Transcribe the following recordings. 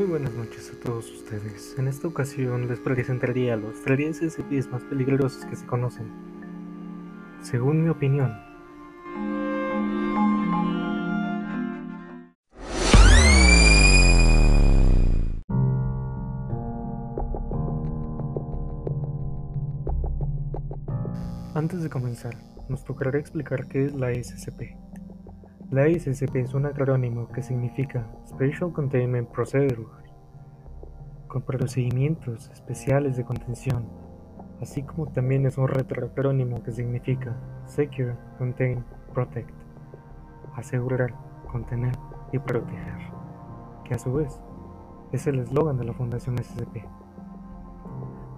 buenas noches a todos ustedes. En esta ocasión les presentaría los 3 SCPs más peligrosos que se conocen. Según mi opinión. Antes de comenzar, nos tocará explicar qué es la SCP. La SCP es un acrónimo que significa Special Containment Procedure, con procedimientos especiales de contención, así como también es un retroacrónimo que significa Secure, Contain, Protect, asegurar, contener y proteger, que a su vez es el eslogan de la Fundación SCP.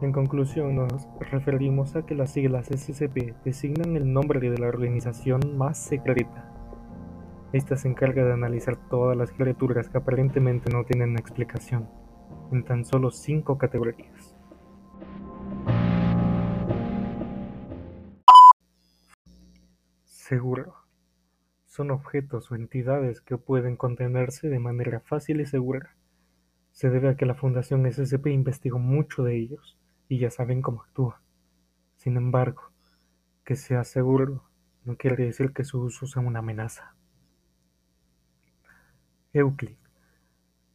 En conclusión, nos referimos a que las siglas SCP designan el nombre de la organización más secreta esta se encarga de analizar todas las criaturas que aparentemente no tienen explicación, en tan solo cinco categorías. Seguro. Son objetos o entidades que pueden contenerse de manera fácil y segura. Se debe a que la Fundación SCP investigó mucho de ellos y ya saben cómo actúa. Sin embargo, que sea seguro no quiere decir que su uso sea una amenaza. Euclid.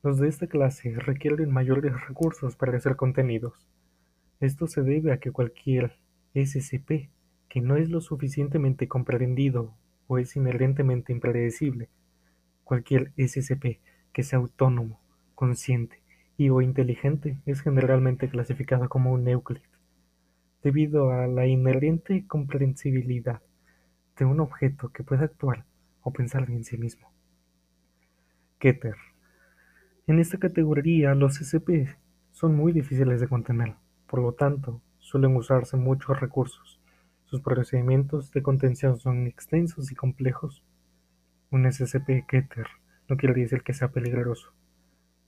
Los de esta clase requieren mayores recursos para ser contenidos. Esto se debe a que cualquier SCP que no es lo suficientemente comprendido o es inherentemente impredecible, cualquier SCP que sea autónomo, consciente y o inteligente es generalmente clasificado como un Euclid, debido a la inherente comprensibilidad de un objeto que puede actuar o pensar en sí mismo. Keter. En esta categoría los SCP son muy difíciles de contener, por lo tanto, suelen usarse muchos recursos. Sus procedimientos de contención son extensos y complejos. Un SCP Keter no quiere decir que sea peligroso,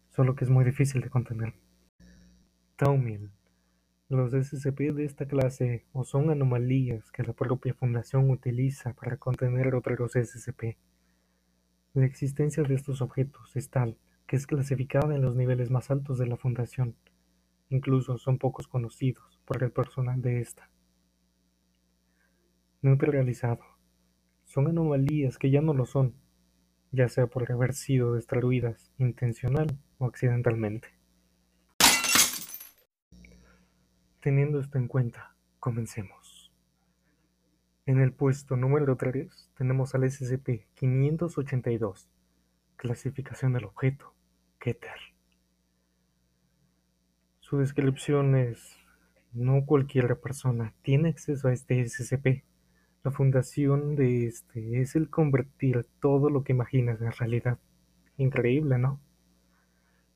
solo que es muy difícil de contener. Taumiel. Los SCP de esta clase o son anomalías que la propia Fundación utiliza para contener otros SCP la existencia de estos objetos es tal que es clasificada en los niveles más altos de la Fundación, incluso son pocos conocidos por el personal de esta. Neutralizado. Son anomalías que ya no lo son, ya sea por haber sido destruidas intencional o accidentalmente. Teniendo esto en cuenta, comencemos. En el puesto número 3 tenemos al SCP-582, clasificación del objeto, Keter. Su descripción es, no cualquier persona tiene acceso a este SCP. La fundación de este es el convertir todo lo que imaginas en realidad. Increíble, ¿no?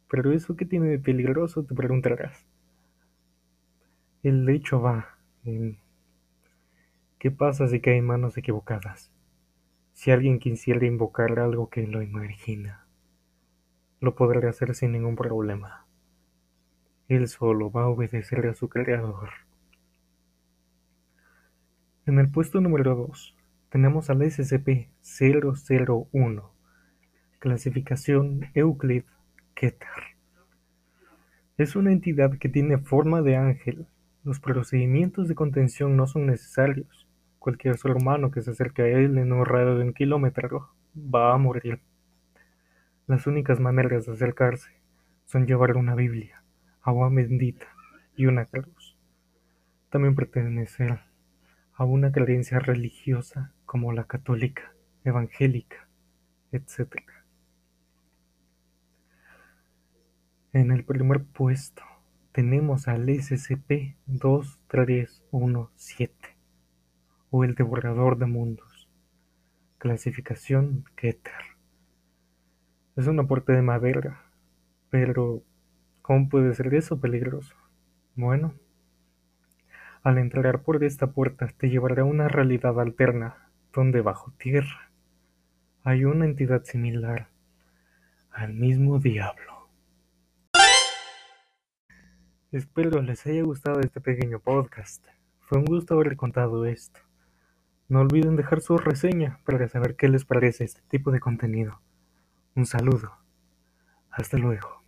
Pero eso que tiene de peligroso te preguntarás. El hecho va en ¿Qué pasa si cae manos equivocadas? Si alguien quisiera invocar algo que lo imagina, lo podrá hacer sin ningún problema. Él solo va a obedecer a su creador. En el puesto número 2 tenemos al SCP-001, clasificación Euclid-Keter. Es una entidad que tiene forma de ángel. Los procedimientos de contención no son necesarios Cualquier ser humano que se acerque a él en un radio de un kilómetro va a morir. Las únicas maneras de acercarse son llevar una Biblia, agua bendita y una cruz. También pertenecer a una creencia religiosa como la católica, evangélica, etc. En el primer puesto tenemos al SCP-2317 o el devorador de mundos. Clasificación Keter. Es una puerta de madera, pero ¿cómo puede ser eso peligroso? Bueno, al entrar por esta puerta te llevará a una realidad alterna, donde bajo tierra hay una entidad similar al mismo diablo. Espero les haya gustado este pequeño podcast. Fue un gusto haber contado esto. No olviden dejar su reseña para saber qué les parece este tipo de contenido. Un saludo. Hasta luego.